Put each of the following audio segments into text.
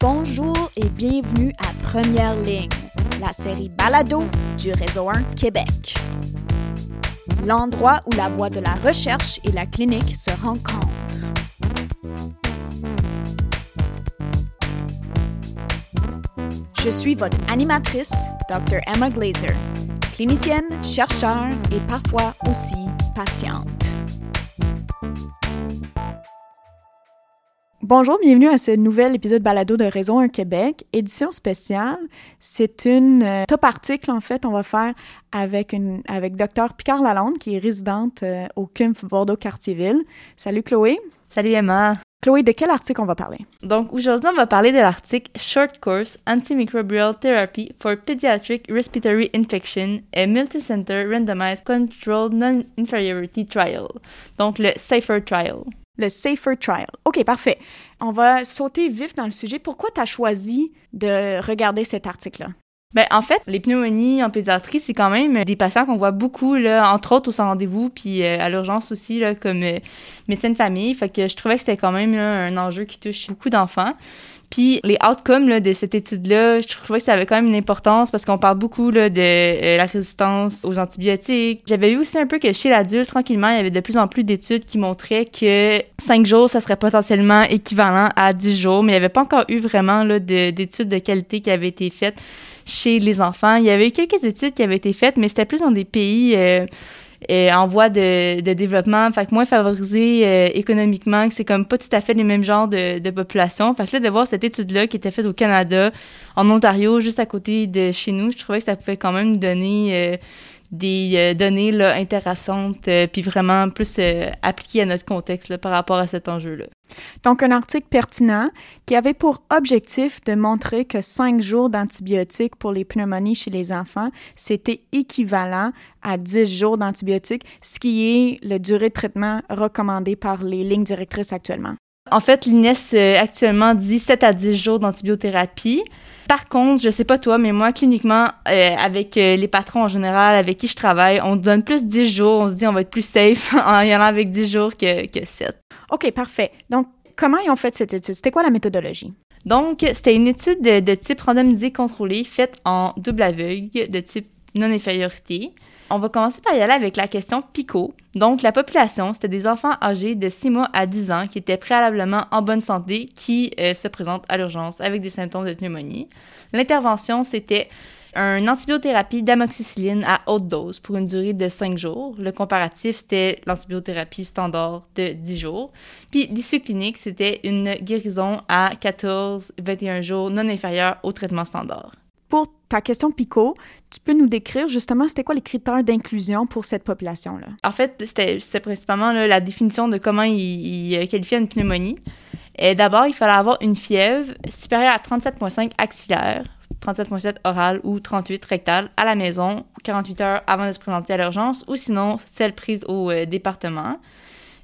Bonjour et bienvenue à Première Ligne, la série Balado du Réseau 1 Québec. L'endroit où la voie de la recherche et la clinique se rencontrent. Je suis votre animatrice, Dr. Emma Glazer, clinicienne, chercheur et parfois aussi patiente. Bonjour, bienvenue à ce nouvel épisode balado de Réseau 1 Québec, édition spéciale. C'est une euh, top article en fait, on va faire avec une avec Dr Picard Lalonde qui est résidente euh, au CUMF Bordeaux-Cartierville. Salut Chloé. Salut Emma. Chloé, de quel article on va parler? Donc aujourd'hui, on va parler de l'article Short Course Antimicrobial Therapy for Pediatric Respiratory Infection a Multicenter Randomized Controlled Non-Inferiority Trial. Donc le SAFER Trial. Le Safer Trial. OK, parfait. On va sauter vif dans le sujet. Pourquoi tu as choisi de regarder cet article-là? Ben, en fait, les pneumonies en pédiatrie, c'est quand même des patients qu'on voit beaucoup, là, entre autres au centre rendez-vous, puis euh, à l'urgence aussi, là, comme euh, médecin de famille. Fait que je trouvais que c'était quand même un enjeu qui touche beaucoup d'enfants. Puis les outcomes de cette étude-là, je trouvais que ça avait quand même une importance parce qu'on parle beaucoup de euh, la résistance aux antibiotiques. J'avais vu aussi un peu que chez l'adulte, tranquillement, il y avait de plus en plus d'études qui montraient que 5 jours, ça serait potentiellement équivalent à 10 jours, mais il n'y avait pas encore eu vraiment d'études de, qualité qui avaient été faites chez les enfants. Il y avait eu quelques études qui avaient été faites, mais c'était plus dans des pays... Euh, euh, en voie de, de, développement, fait moins favorisé euh, économiquement, que c'est comme pas tout à fait les mêmes genres de, de population. Fait que là, de voir cette étude-là qui était faite au Canada, en Ontario, juste à côté de chez nous, je trouvais que ça pouvait quand même donner euh, des euh, données intéressantes, puis vraiment plus appliquées à notre contexte par rapport à cet enjeu-là. Donc, un article pertinent qui avait pour objectif de montrer que cinq jours d'antibiotiques pour les pneumonies chez les enfants, c'était équivalent à 10 jours d'antibiotiques, ce qui est la durée de traitement recommandée par les lignes directrices actuellement. En fait, l'INES euh, actuellement dit 7 à 10 jours d'antibiothérapie. Par contre, je sais pas toi, mais moi, cliniquement, euh, avec euh, les patrons en général avec qui je travaille, on donne plus 10 jours. On se dit on va être plus safe en y allant avec 10 jours que, que 7. OK, parfait. Donc, comment ils ont fait cette étude? C'était quoi la méthodologie? Donc, c'était une étude de, type randomisé contrôlé faite en double aveugle de type non-infériorité. On va commencer par y aller avec la question PICO. Donc, la population, c'était des enfants âgés de 6 mois à 10 ans qui étaient préalablement en bonne santé qui euh, se présentent à l'urgence avec des symptômes de pneumonie. L'intervention, c'était un antibiothérapie d'amoxicilline à haute dose pour une durée de 5 jours. Le comparatif, c'était l'antibiothérapie standard de 10 jours. Puis l'issue clinique, c'était une guérison à 14-21 jours non inférieure au traitement standard. Pour ta question PICO, tu peux nous décrire justement c'était quoi les critères d'inclusion pour cette population-là? En fait, c'était principalement la définition de comment il, il qualifiait une pneumonie. D'abord, il fallait avoir une fièvre supérieure à 37,5 axillaire, 37,7 oral ou 38 rectal à la maison 48 heures avant de se présenter à l'urgence ou sinon celle prise au euh, département.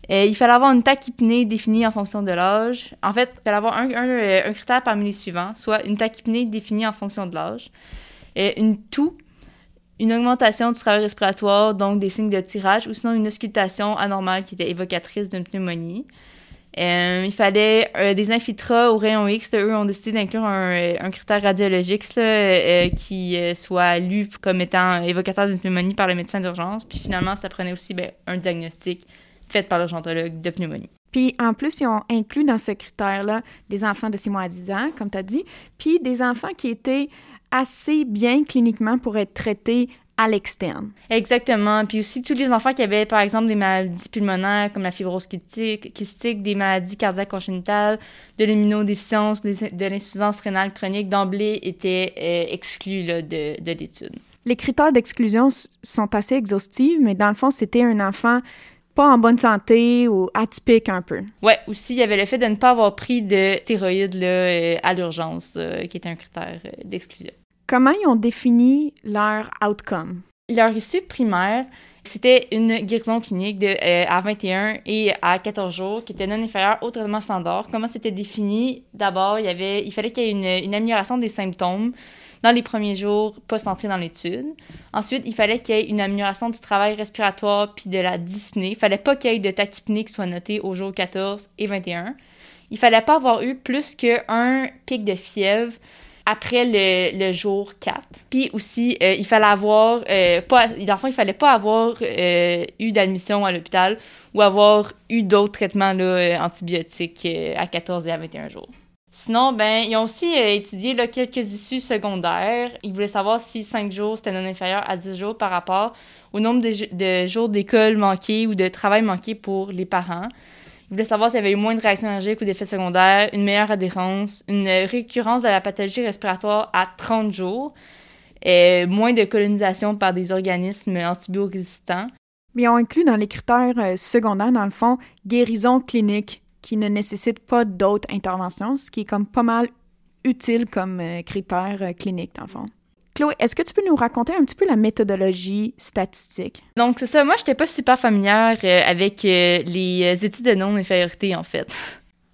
Et il fallait avoir une tachypnée définie en fonction de l'âge. En fait, il fallait avoir un, un, critère parmi les suivants, soit une tachypnée définie en fonction de l'âge, et une toux, une augmentation du travail respiratoire, donc des signes de tirage, ou sinon une auscultation anormale qui était évocatrice d'une pneumonie. Euh, il fallait euh, des infiltrats au rayon X. Eux ont décidé d'inclure un, euh, critère radiologique qui soit lu comme étant évocateur d'une pneumonie par le médecin d'urgence. Puis finalement, ça prenait aussi ben, un diagnostic fait par l'urgentologue de pneumonie. Puis en plus, ils ont inclus dans ce critère-là des enfants de 6 mois à 10 ans, comme tu as dit, puis des enfants qui étaient assez bien cliniquement pour être traités à l'externe. Exactement. Puis aussi, tous les enfants qui avaient, par exemple, des maladies pulmonaires comme la fibrose kystique, des maladies cardiaques congénitales, de l'immunodéficience, de l'insuffisance rénale chronique, d'emblée étaient euh, exclus là, de, de l'étude. Les critères d'exclusion sont assez exhaustifs, mais dans le fond, c'était un enfant pas en bonne santé ou atypique un peu. Ouais, aussi, il y avait le fait de ne pas avoir pris de stéroïdes là, euh, à l'urgence, euh, qui est un critère d'exclusion. Comment ils ont défini leur outcome? Leur issue primaire, c'était une guérison clinique de, euh, à 21 et à 14 jours qui était non inférieure au traitement standard. Comment c'était défini? D'abord, il, y avait, il fallait qu'il y ait une, une, amélioration des symptômes dans les premiers jours post-entrée dans l'étude. Ensuite, il fallait qu'il y ait une amélioration du travail respiratoire puis de la dyspnée. Il fallait pas qu'il y ait de tachypnée qui soit notée au jour 14 et 21. il fallait pas avoir eu plus qu'un pic de fièvre après le, jour 4. Puis aussi, euh, il fallait avoir, euh, pas, il fallait pas avoir euh, eu d'admission à l'hôpital ou avoir eu d'autres traitements là, antibiotiques à 14 et à 21 jours. Sinon, ben, ils ont aussi étudié là, quelques issues secondaires. Ils voulaient savoir si 5 jours c'était non inférieur à 10 jours par rapport au nombre de, jours d'école manqués ou de travail manqué pour les parents. Il voulait savoir s'il y avait eu moins de réactions allergiques ou d'effets secondaires, une meilleure adhérence, une récurrence de la pathologie respiratoire à 30 jours, et moins de colonisation par des organismes antibiorésistants. Mais on inclut dans les critères euh, secondaires, dans le fond, guérison clinique qui ne nécessite pas d'autres interventions, ce qui est comme pas mal utile comme euh, critère euh, clinique, dans le fond. Chloé, est-ce que tu peux nous raconter un petit peu la méthodologie statistique? Donc, c'est ça. Moi, je n'étais pas super familière euh, avec euh, les études de non-infériorité, en fait.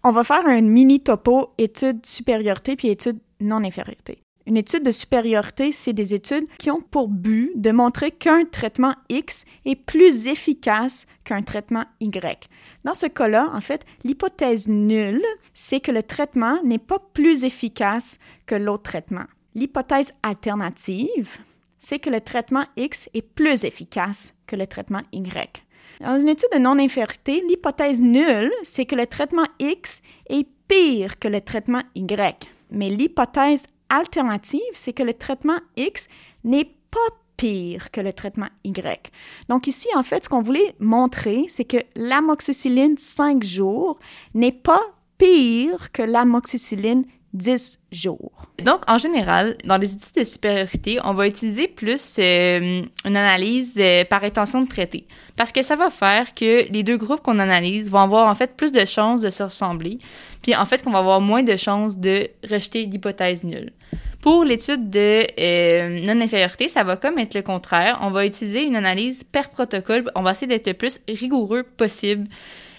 On va faire un mini topo études supériorité puis études non-infériorité. Une étude de supériorité, c'est des études qui ont pour but de montrer qu'un traitement X est plus efficace qu'un traitement Y. Dans ce cas-là, en fait, l'hypothèse nulle, c'est que le traitement n'est pas plus efficace que l'autre traitement. L'hypothèse alternative, c'est que le traitement X est plus efficace que le traitement Y. Dans une étude de non-infériorité, l'hypothèse nulle, c'est que le traitement X est pire que le traitement Y. Mais l'hypothèse alternative, c'est que le traitement X n'est pas pire que le traitement Y. Donc ici, en fait, ce qu'on voulait montrer, c'est que l'amoxicilline 5 jours n'est pas pire que l'amoxicilline 10 jours. Donc, en général, dans les études de supériorité, on va utiliser plus euh, une analyse euh, par intention de traiter. Parce que ça va faire que les deux groupes qu'on analyse vont avoir en fait plus de chances de se ressembler. Puis en fait, qu'on va avoir moins de chances de rejeter l'hypothèse nulle. Pour l'étude de euh, non-infériorité, ça va comme être le contraire. On va utiliser une analyse per protocole. On va essayer d'être le plus rigoureux possible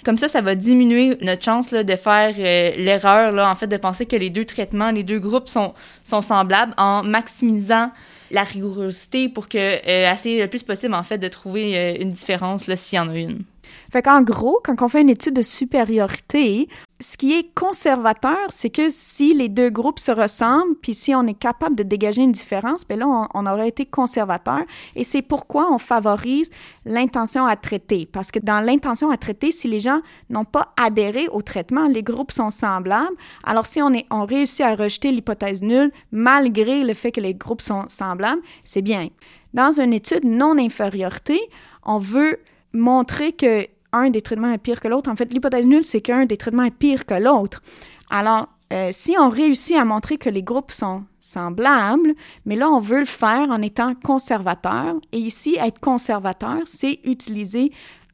comme ça, ça va diminuer notre chance là, de faire euh, l'erreur, en fait, de penser que les deux traitements, les deux groupes sont, sont semblables en maximisant la rigourosité pour que euh, essayer le plus possible, en fait, de trouver euh, une différence s'il y en a une. Fait qu'en gros, quand on fait une étude de supériorité, ce qui est conservateur, c'est que si les deux groupes se ressemblent, puis si on est capable de dégager une différence, bien là, on, aurait été conservateur. Et c'est pourquoi on favorise l'intention à traiter. Parce que dans l'intention à traiter, si les gens n'ont pas adhéré au traitement, les groupes sont semblables. Alors si on, est, on réussit à rejeter l'hypothèse nulle, malgré le fait que les groupes sont semblables, c'est bien. Dans une étude non-infériorité, on veut montrer que un des traitements est pire que l'autre. En fait, l'hypothèse nulle, c'est qu'un des traitements est pire que l'autre. Alors, euh, si on réussit à montrer que les groupes sont semblables, mais là, on veut le faire en étant conservateur. Et ici, être conservateur, c'est utiliser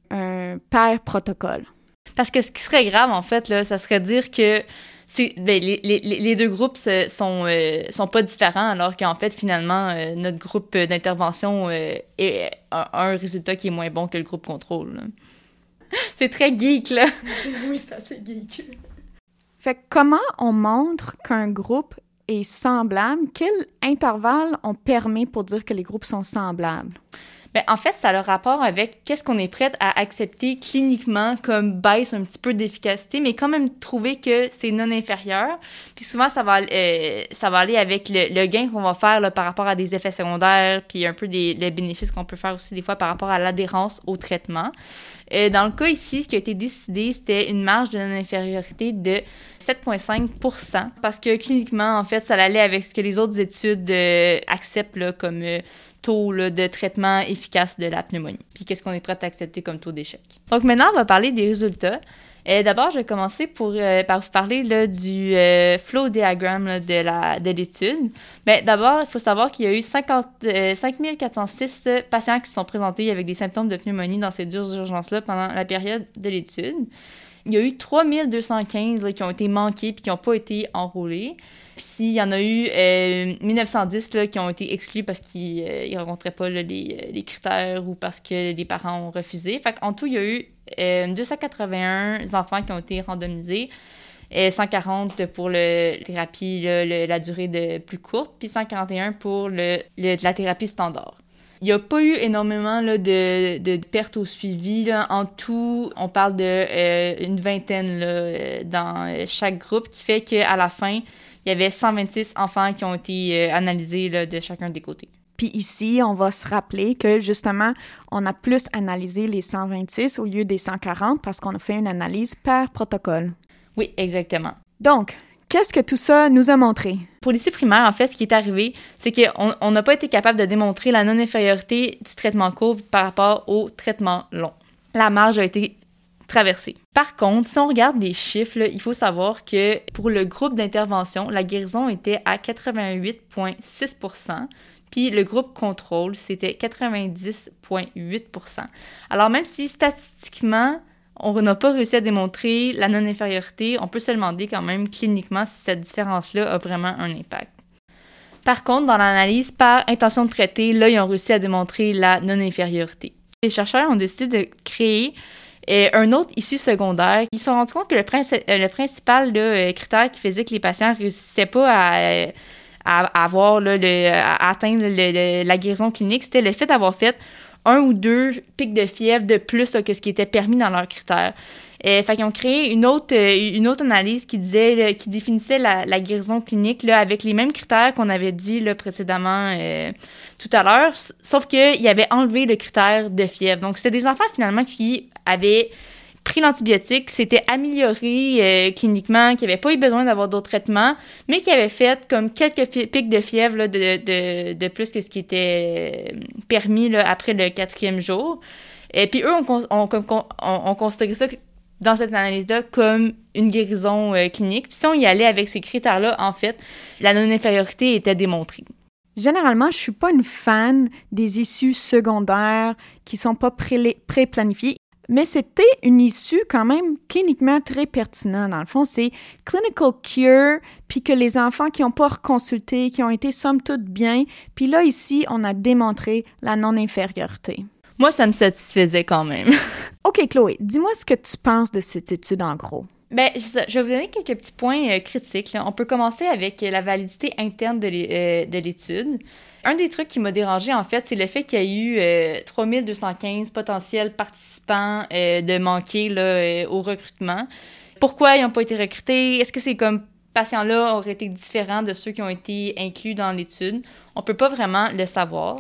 un pair protocole. Parce que ce qui serait grave, en fait, là, ça serait dire que ben, les, les, les, deux groupes sont, euh, sont pas différents, alors qu'en fait, finalement, euh, notre groupe d'intervention est a un résultat qui est moins bon que le groupe contrôle. c'est très geek, là. oui, c'est assez geek. Fait comment on montre qu'un groupe est semblable? Quel intervalle on permet pour dire que les groupes sont semblables? Bien, en fait, ça a le rapport avec qu'est-ce qu'on est prêt à accepter cliniquement comme baisse un petit peu d'efficacité, mais quand même trouver que c'est non inférieur. Puis souvent, ça va, euh, ça va aller avec le, gain qu'on va faire par rapport à des effets secondaires, puis un peu des les bénéfices qu'on peut faire aussi des fois par rapport à l'adhérence au traitement. Euh, dans le cas ici, ce qui a été décidé, c'était une marge de non-infériorité de 7,5% parce que cliniquement, en fait, ça allait avec ce que les autres études euh, acceptent comme taux de traitement efficace de la pneumonie. Puis qu'est-ce qu'on est prêt à accepter comme taux d'échec? Donc maintenant, on va parler des résultats. Euh, d'abord, je vais commencer pour, euh, par vous parler là, du euh, flow diagram de, la, de l'étude. Ben, d'abord, il faut savoir qu'il y a eu 50, 5406 patients qui se sont présentés avec des symptômes de pneumonie dans ces deux urgences-là pendant la période de l'étude. Il y a eu 3215 qui ont été manqués puis qui n'ont pas été enrôlés. Puis il y en a eu 1910 qui ont été exclus parce qu'ils ne rencontraient pas les, les, critères ou parce que les parents ont refusé. Fait en tout, il y a eu 281 euh, enfants qui ont été randomisés. Et 140 pour le thérapie, la durée de plus courte, puis 141 pour le, la thérapie standard. Il n'y a pas eu énormément là, de, de, pertes au suivi. Là. En tout, on parle de euh, une vingtaine là, euh, dans chaque groupe, qui fait qu'à la fin, il y avait 126 enfants qui ont été analysés là, de chacun des côtés. Puis ici, on va se rappeler que justement, on a plus analysé les 126 au lieu des 140 parce qu'on a fait une analyse par protocole. Oui, exactement. Donc, qu'est-ce que tout ça nous a montré? Pour lycée primaire, en fait, ce qui est arrivé, c'est qu'on n'a pas été capable de démontrer la non-infériorité du traitement court par rapport au traitement long. La marge a été traversée. Par contre, si on regarde les chiffres, il faut savoir que pour le groupe d'intervention, la guérison était à 88,6% puis le groupe contrôle, c'était 90,8% Alors même si statistiquement, on n'a pas réussi à démontrer la non-infériorité, on peut se demander quand même cliniquement si cette différence-là a vraiment un impact. Par contre, dans l'analyse par intention de traiter, là, ils ont réussi à démontrer la non-infériorité. Les chercheurs ont décidé de créer euh, un autre issue secondaire. Ils se sont rendus compte que le, euh, principal euh, critère qui faisait que les patients ne réussissaient pas à à, avoir, là, le, atteindre la guérison clinique, c'était le fait d'avoir fait un ou deux pics de fièvre de plus que ce qui était permis dans leurs critères. Et, fait ont créé une autre, euh, une autre analyse qui disait, qui définissait la, guérison clinique là, avec les mêmes critères qu'on avait dit là, précédemment euh, tout à l'heure, sauf qu'ils avaient enlevé le critère de fièvre. Donc, c'était des enfants finalement qui avaient pris l'antibiotique, s'était amélioré euh, cliniquement, qui n'avait pas eu besoin d'avoir d'autres traitements, mais qui avait fait comme quelques pics de fièvre de, de, de, plus que ce qui était euh, permis là, après le quatrième jour. Et puis eux, on, on, on, on considérait ça dans cette analyse-là comme une guérison euh, clinique. Puis si on y allait avec ces critères-là, en fait, la non-infériorité était démontrée. Généralement, je suis pas une fan des issues secondaires qui sont pas pré-planifiées mais c'était une issue quand même cliniquement très pertinente. Dans le fond, c'est clinical cure, puis que les enfants qui n'ont pas reconsulté, qui ont été somme toute bien, puis là, ici, on a démontré la non-infériorité. Moi, ça me satisfaisait quand même. OK, Chloé, dis-moi ce que tu penses de cette étude en gros. Ben, je, vais vous donner quelques petits points euh, critiques. On peut commencer avec la validité interne de euh, l'étude. Un des trucs qui m'a dérangé, en fait, c'est le fait qu'il y a eu 3215 euh, potentiels participants de manquer au recrutement. Pourquoi ils n'ont pas été recrutés? Est-ce que c'est comme patients-là auraient été différents de ceux qui ont été inclus dans l'étude? On peut pas vraiment le savoir.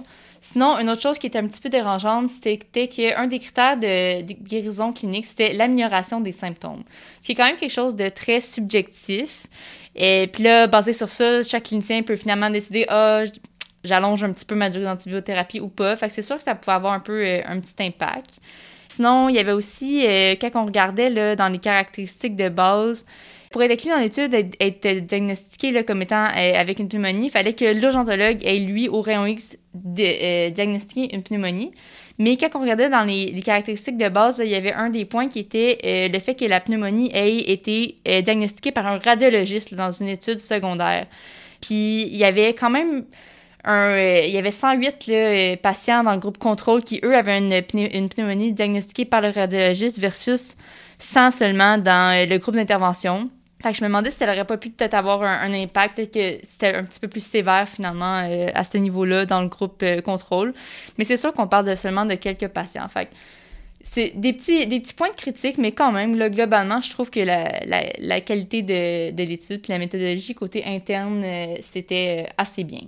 Sinon, une autre chose qui était un petit peu dérangeante, c'était qu'un des critères de, guérison clinique, c'était l'amélioration des symptômes. Ce qui est quand même quelque chose de très subjectif. Et puis là, basé sur ça, chaque clinicien peut finalement décider, ah, j'allonge un petit peu ma durée d'antibiothérapie ou pas. Fait que c'est sûr que ça pouvait avoir un peu euh, un petit impact. Sinon, il y avait aussi, euh, quand on regardait là, dans les caractéristiques de base, pour être inclus dans l'étude, être, diagnostiqué comme étant euh, avec une pneumonie, il fallait que l'urgentologue ait, lui, au rayon X, euh, diagnostiqué une pneumonie. Mais quand on regardait dans les, caractéristiques de base, il y avait un des points qui était euh, le fait que la pneumonie ait été diagnostiquée par un radiologiste dans une étude secondaire. Puis il y avait quand même un, il y avait 108 patients dans le groupe contrôle qui, eux, avaient une, une, pneumonie diagnostiquée par le radiologiste versus 100 seulement dans le groupe d'intervention. Fait que je me demandais si ça n'aurait pas pu peut-être avoir un, impact, que c'était un petit peu plus sévère finalement euh, à ce niveau-là dans le groupe euh, contrôle. Mais c'est sûr qu'on parle de seulement de quelques patients. Fait c'est des petits, des petits points de critique, mais quand même, là, globalement, je trouve que la, la, qualité de, de l'étude puis la méthodologie côté interne, euh, c'était assez bien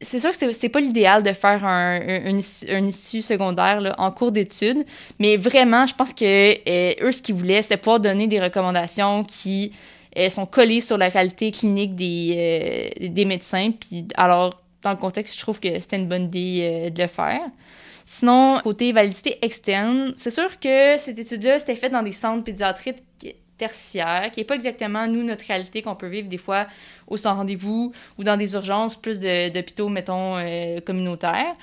c'est sûr que c'est pas l'idéal de faire un, un, issue secondaire en cours d'études, mais vraiment, je pense que euh, eux, ce qu'ils voulaient, c'était pouvoir donner des recommandations qui euh, sont collées sur la réalité clinique des, euh, des médecins. Puis alors, dans le contexte, je trouve que c'était une bonne idée de le faire. Sinon, côté validité externe, c'est sûr que cette étude-là, c'était faite dans des centres pédiatriques tertiaire, qui n'est pas exactement, nous, notre réalité qu'on peut vivre des fois au sans rendez-vous ou dans des urgences plus d'hôpitaux, mettons, euh, communautaires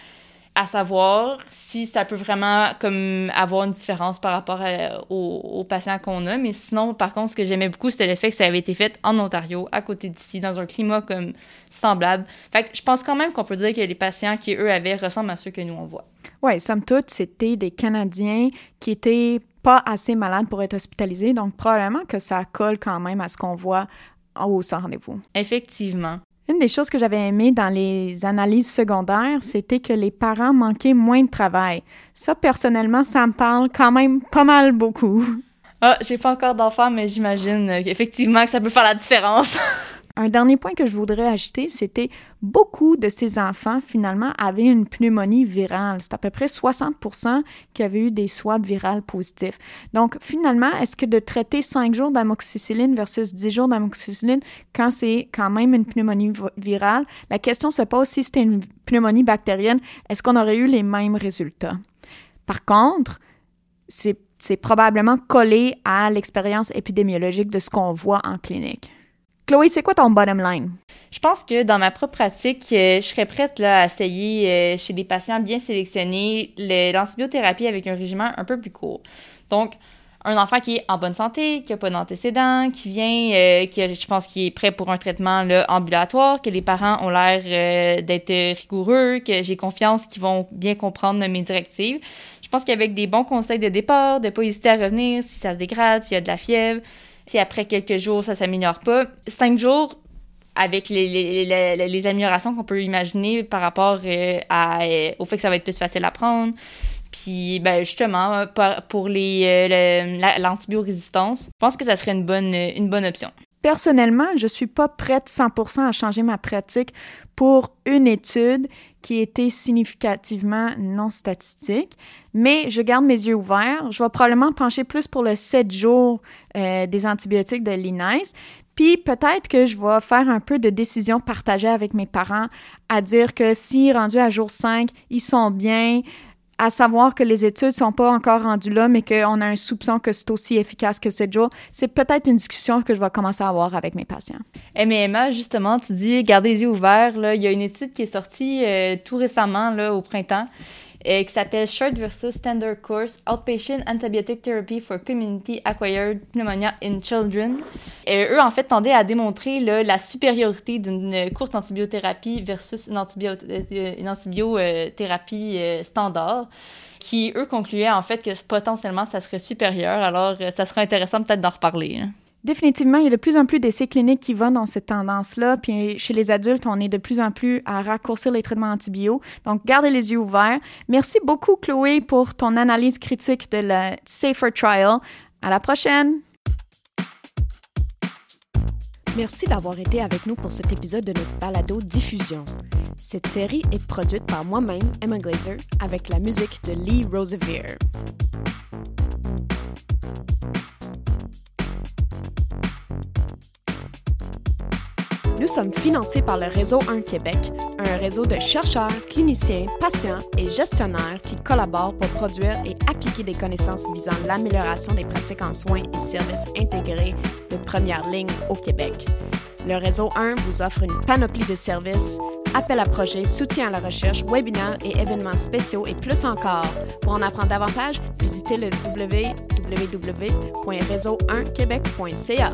à savoir si ça peut vraiment comme avoir une différence par rapport aux, patients qu'on a. Mais sinon, par contre, ce que j'aimais beaucoup, c'était le fait que ça avait été fait en Ontario, à côté d'ici, dans un climat comme semblable. Fait que je pense quand même qu'on peut dire que les patients qui, eux, avaient ressemblent à ceux que nous, on voit. Oui, somme toute, c'était des Canadiens qui étaient pas assez malades pour être hospitalisés. Donc, probablement que ça colle quand même à ce qu'on voit au sans rendez-vous. Effectivement. Une des choses que j'avais aimées dans les analyses secondaires, c'était que les parents manquaient moins de travail. Ça, personnellement, ça me parle quand même pas mal beaucoup. Ah, j'ai pas encore d'enfants, mais j'imagine effectivement que ça peut faire la différence. Un dernier point que je voudrais ajouter, c'était beaucoup de ces enfants, finalement, avaient une pneumonie virale. C'est à peu près 60% qui avaient eu des swabs virales positifs. Donc, finalement, est-ce que de traiter 5 jours d'amoxicilline versus 10 jours d'amoxicilline, quand c'est quand même une pneumonie virale, la question se pose si c'était une pneumonie bactérienne, est-ce qu'on aurait eu les mêmes résultats? Par contre, c'est probablement collé à l'expérience épidémiologique de ce qu'on voit en clinique. Chloé, c'est quoi ton bottom line? Je pense que dans ma propre pratique, euh, je serais prête à essayer euh, chez des patients bien sélectionnés l'antibiothérapie avec un régime un peu plus court. Donc, un enfant qui est en bonne santé, qui n'a pas d'antécédents, qui vient, euh, qui je pense qui est prêt pour un traitement ambulatoire, que les parents ont l'air d'être rigoureux, que j'ai confiance qu'ils vont bien comprendre mes directives. Je pense qu'avec des bons conseils de départ, de ne pas hésiter à revenir si ça se dégrade, s'il y a de la fièvre, si après quelques jours, ça s'améliore pas, cinq jours, avec les, améliorations qu'on peut imaginer par rapport euh, euh, au fait que ça va être plus facile à prendre. Puis, ben, justement, pour euh, l'antibiorésistance, je pense que ça serait une bonne, une bonne option. Personnellement, je suis pas prête 100% à changer ma pratique pour une étude qui était significativement non statistique, mais je garde mes yeux ouverts. Je vais probablement pencher plus pour le 7 jours euh, des antibiotiques de l'INES. Puis peut-être que je vais faire un peu de décision partagée avec mes parents à dire que si rendu à jour 5, ils sont bien, à savoir que les études sont pas encore rendues là, mais qu'on a un soupçon que c'est aussi efficace que 7 jours, c'est peut-être une discussion que je vais commencer à avoir avec mes patients. Eh, mais Emma, justement, tu dis, gardez les yeux ouverts. Là. Il y a une étude qui est sortie euh, tout récemment, là, au printemps, euh, qui s'appelle Short versus Standard Course Outpatient Antibiotic Therapy for Community Acquired Pneumonia in Children. Et eux, en fait, tendaient à démontrer là, la supériorité d'une courte antibiothérapie versus une, antibio euh, une antibiothérapie euh, standard qui, eux, concluaient en fait que potentiellement ça serait supérieur. Alors, ça serait intéressant peut-être d'en reparler. Hein. Définitivement, il y a de plus en plus d'essais cliniques qui vont dans cette tendance-là. Puis chez les adultes, on est de plus en plus à raccourcir les traitements antibio. Donc, gardez les yeux ouverts. Merci beaucoup, Chloé, pour ton analyse critique de la Safer Trial. À la prochaine! Merci d'avoir été avec nous pour cet épisode de notre balado diffusion. Cette série est produite par moi-même, Emma Glazer, avec la musique de Lee Rosevere. Nous sommes financés par le Réseau 1 Québec, un réseau de chercheurs, cliniciens, patients et gestionnaires qui collaborent pour produire et appliquer des connaissances visant l'amélioration des pratiques en soins et services intégrés de première ligne au Québec. Le Réseau 1 vous offre une panoplie de services, appels à projets, soutien à la recherche, webinaires et événements spéciaux et plus encore. Pour en apprendre davantage, visitez le www.réseau1québec.ca.